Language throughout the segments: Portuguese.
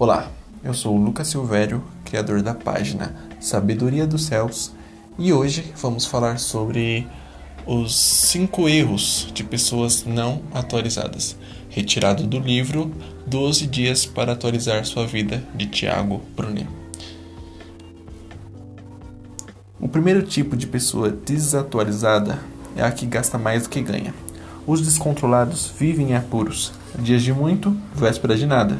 Olá, eu sou o Lucas Silvério, criador da página Sabedoria dos Céus, e hoje vamos falar sobre os cinco erros de pessoas não atualizadas, retirado do livro 12 Dias para Atualizar Sua Vida, de Tiago Brunet. O primeiro tipo de pessoa desatualizada é a que gasta mais do que ganha. Os descontrolados vivem em apuros, dias de muito, véspera de nada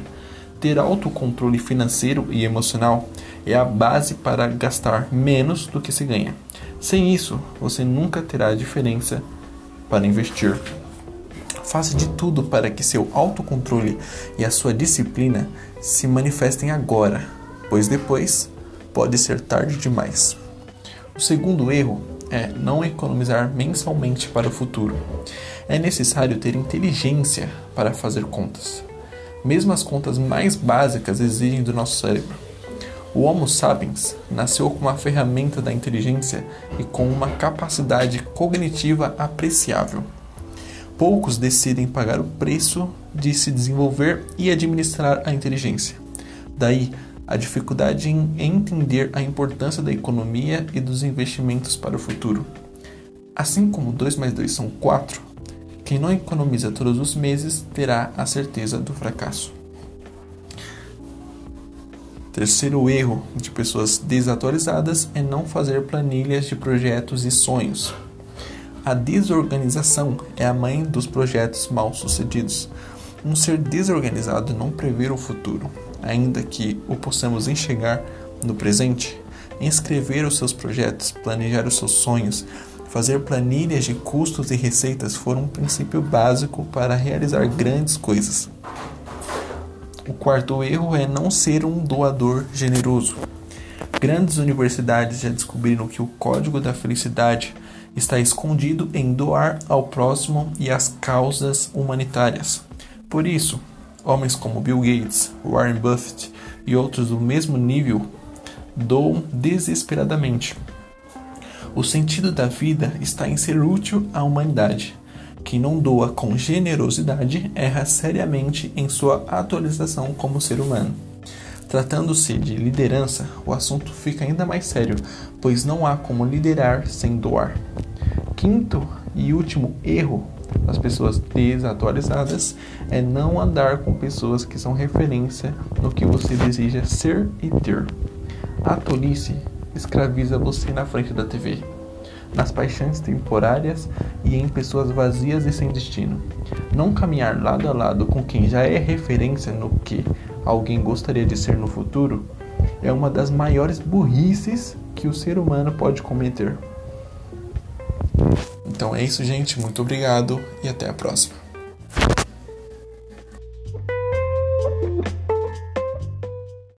ter autocontrole financeiro e emocional é a base para gastar menos do que se ganha. Sem isso, você nunca terá diferença para investir. Faça de tudo para que seu autocontrole e a sua disciplina se manifestem agora, pois depois pode ser tarde demais. O segundo erro é não economizar mensalmente para o futuro. É necessário ter inteligência para fazer contas. Mesmo as contas mais básicas exigem do nosso cérebro. O Homo sapiens nasceu com uma ferramenta da inteligência e com uma capacidade cognitiva apreciável. Poucos decidem pagar o preço de se desenvolver e administrar a inteligência. Daí, a dificuldade em entender a importância da economia e dos investimentos para o futuro. Assim como 2 mais 2 são 4, quem não economiza todos os meses terá a certeza do fracasso. Terceiro erro de pessoas desatualizadas é não fazer planilhas de projetos e sonhos. A desorganização é a mãe dos projetos mal sucedidos. Um ser desorganizado não prevê o futuro, ainda que o possamos enxergar no presente. Escrever os seus projetos, planejar os seus sonhos, Fazer planilhas de custos e receitas foram um princípio básico para realizar grandes coisas. O quarto erro é não ser um doador generoso. Grandes universidades já descobriram que o código da felicidade está escondido em doar ao próximo e às causas humanitárias. Por isso, homens como Bill Gates, Warren Buffett e outros do mesmo nível doam desesperadamente. O sentido da vida está em ser útil à humanidade. Quem não doa com generosidade erra seriamente em sua atualização como ser humano. Tratando-se de liderança, o assunto fica ainda mais sério, pois não há como liderar sem doar. Quinto e último erro das pessoas desatualizadas é não andar com pessoas que são referência no que você deseja ser e ter. A tolice escraviza você na frente da TV, nas paixões temporárias e em pessoas vazias e sem destino. Não caminhar lado a lado com quem já é referência no que alguém gostaria de ser no futuro é uma das maiores burrices que o ser humano pode cometer. Então é isso, gente. Muito obrigado e até a próxima.